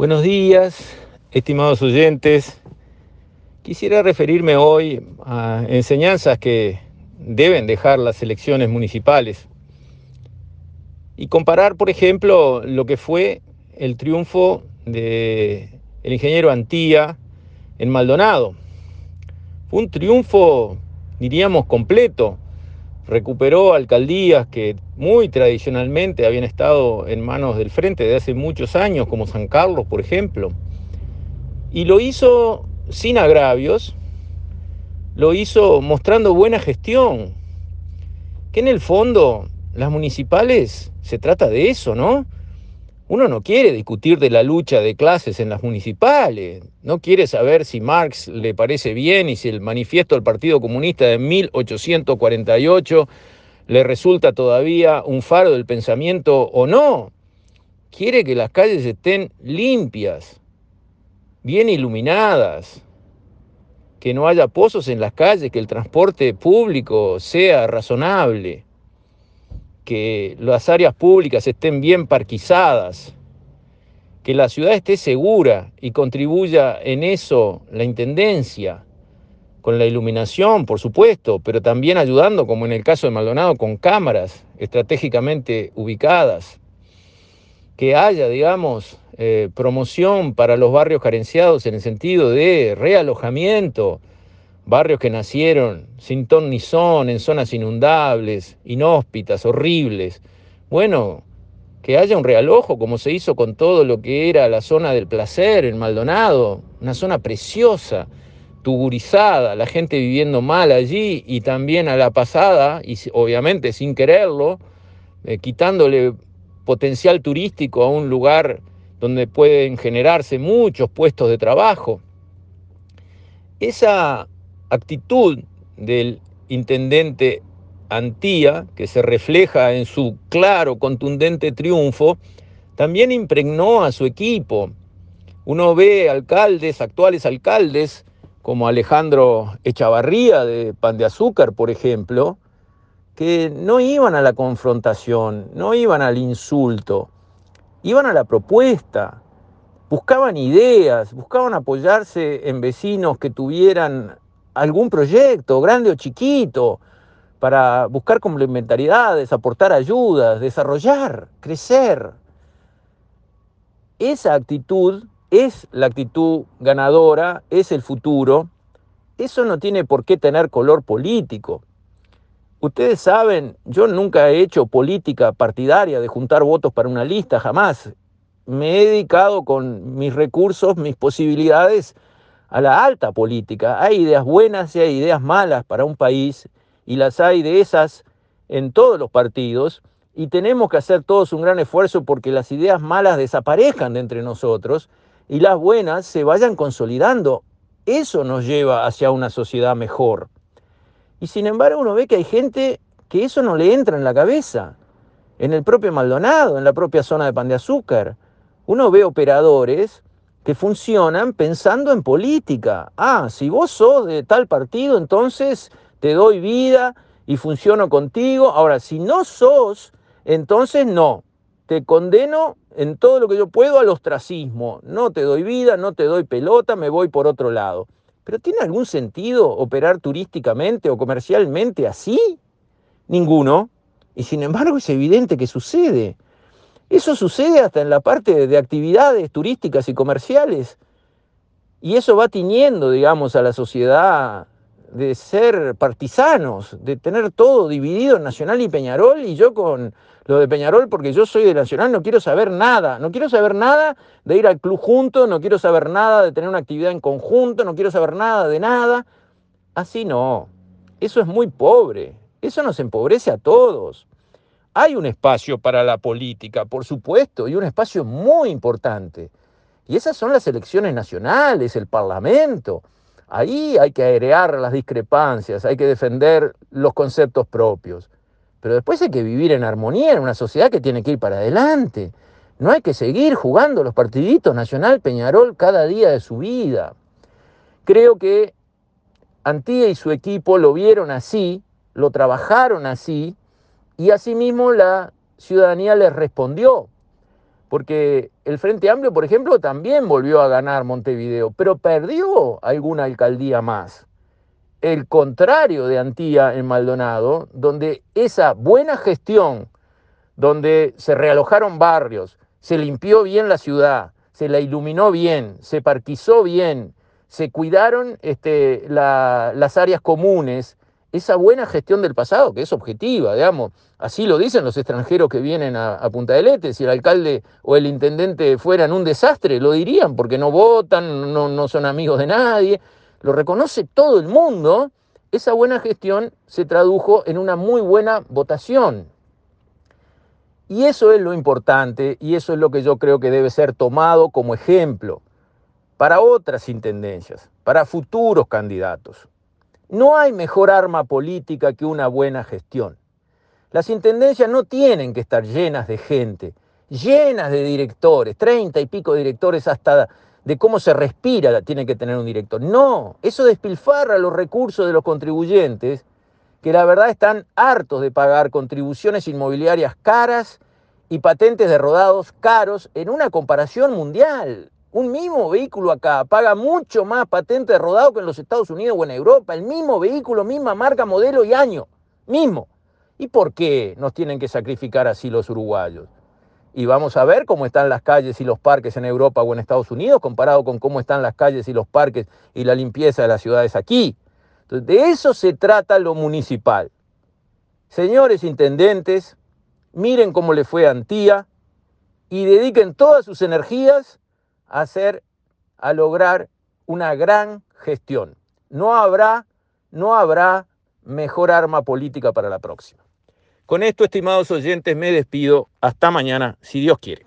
Buenos días, estimados oyentes. Quisiera referirme hoy a enseñanzas que deben dejar las elecciones municipales y comparar, por ejemplo, lo que fue el triunfo del el ingeniero Antía en Maldonado. Fue un triunfo, diríamos, completo. Recuperó alcaldías que muy tradicionalmente habían estado en manos del frente de hace muchos años, como San Carlos, por ejemplo. Y lo hizo sin agravios, lo hizo mostrando buena gestión, que en el fondo las municipales se trata de eso, ¿no? Uno no quiere discutir de la lucha de clases en las municipales, no quiere saber si Marx le parece bien y si el manifiesto del Partido Comunista de 1848 le resulta todavía un faro del pensamiento o no. Quiere que las calles estén limpias, bien iluminadas, que no haya pozos en las calles, que el transporte público sea razonable que las áreas públicas estén bien parquizadas, que la ciudad esté segura y contribuya en eso la Intendencia, con la iluminación, por supuesto, pero también ayudando, como en el caso de Maldonado, con cámaras estratégicamente ubicadas, que haya, digamos, eh, promoción para los barrios carenciados en el sentido de realojamiento, barrios que nacieron sin ton ni son, en zonas inundables, inhóspitas, horribles. Bueno, que haya un realojo como se hizo con todo lo que era la zona del placer en Maldonado, una zona preciosa, tugurizada, la gente viviendo mal allí y también a la pasada, y obviamente sin quererlo, eh, quitándole potencial turístico a un lugar donde pueden generarse muchos puestos de trabajo. Esa actitud del intendente Antía, que se refleja en su claro, contundente triunfo, también impregnó a su equipo. Uno ve alcaldes, actuales alcaldes, como Alejandro Echavarría de Pan de Azúcar, por ejemplo, que no iban a la confrontación, no iban al insulto, iban a la propuesta, buscaban ideas, buscaban apoyarse en vecinos que tuvieran algún proyecto, grande o chiquito, para buscar complementariedades, aportar ayudas, desarrollar, crecer. Esa actitud es la actitud ganadora, es el futuro. Eso no tiene por qué tener color político. Ustedes saben, yo nunca he hecho política partidaria de juntar votos para una lista, jamás. Me he dedicado con mis recursos, mis posibilidades, a la alta política. Hay ideas buenas y hay ideas malas para un país y las hay de esas en todos los partidos y tenemos que hacer todos un gran esfuerzo porque las ideas malas desaparezcan de entre nosotros y las buenas se vayan consolidando. Eso nos lleva hacia una sociedad mejor. Y sin embargo uno ve que hay gente que eso no le entra en la cabeza. En el propio Maldonado, en la propia zona de Pan de Azúcar. Uno ve operadores funcionan pensando en política. Ah, si vos sos de tal partido, entonces te doy vida y funciono contigo. Ahora, si no sos, entonces no. Te condeno en todo lo que yo puedo al ostracismo. No te doy vida, no te doy pelota, me voy por otro lado. ¿Pero tiene algún sentido operar turísticamente o comercialmente así? Ninguno. Y sin embargo es evidente que sucede. Eso sucede hasta en la parte de actividades turísticas y comerciales. Y eso va tiñendo, digamos, a la sociedad de ser partisanos, de tener todo dividido en Nacional y Peñarol, y yo con lo de Peñarol, porque yo soy de Nacional, no quiero saber nada, no quiero saber nada de ir al club juntos, no quiero saber nada de tener una actividad en conjunto, no quiero saber nada de nada. Así no, eso es muy pobre, eso nos empobrece a todos. Hay un espacio para la política, por supuesto, y un espacio muy importante. Y esas son las elecciones nacionales, el Parlamento. Ahí hay que airear las discrepancias, hay que defender los conceptos propios. Pero después hay que vivir en armonía en una sociedad que tiene que ir para adelante. No hay que seguir jugando los partiditos Nacional Peñarol cada día de su vida. Creo que Antía y su equipo lo vieron así, lo trabajaron así, y asimismo la ciudadanía les respondió. porque el Frente Amplio, por ejemplo, también volvió a ganar Montevideo, pero perdió alguna alcaldía más. El contrario de Antía en Maldonado, donde esa buena gestión, donde se realojaron barrios, se limpió bien la ciudad, se la iluminó bien, se parquizó bien, se cuidaron este, las áreas comunes, esa buena gestión del pasado, que es objetiva, digamos, así lo dicen los extranjeros que vienen a, Punta del Este, si el alcalde o el intendente fueran un desastre, lo dirían, porque no votan, no, no son amigos de nadie, lo reconoce todo el mundo, esa buena gestión se tradujo en una muy buena votación. Y eso es lo importante y eso es lo que yo creo que debe ser tomado como ejemplo para otras intendencias, para futuros candidatos. No hay mejor arma política que una buena gestión. Las intendencias no tienen que estar llenas de gente, llenas de directores, treinta y pico directores hasta de cómo se respira tiene que tener un director. No, eso despilfarra los recursos de los contribuyentes que la verdad están hartos de pagar contribuciones inmobiliarias caras y patentes de rodados caros en una comparación mundial. Un mismo vehículo acá paga mucho más patente de rodado que en los Estados Unidos o en Europa. El mismo vehículo, misma marca, modelo y año. Mismo. ¿Y por qué nos tienen que sacrificar así los uruguayos? Y vamos a ver cómo están las calles y los parques en Europa o en Estados Unidos comparado con cómo están las calles y los parques y la limpieza de las ciudades aquí. Entonces, de eso se trata lo municipal. Señores intendentes, miren cómo le fue a Antía y dediquen todas sus energías hacer, a lograr una gran gestión. No habrá, no habrá mejor arma política para la próxima. Con esto, estimados oyentes, me despido. Hasta mañana, si Dios quiere.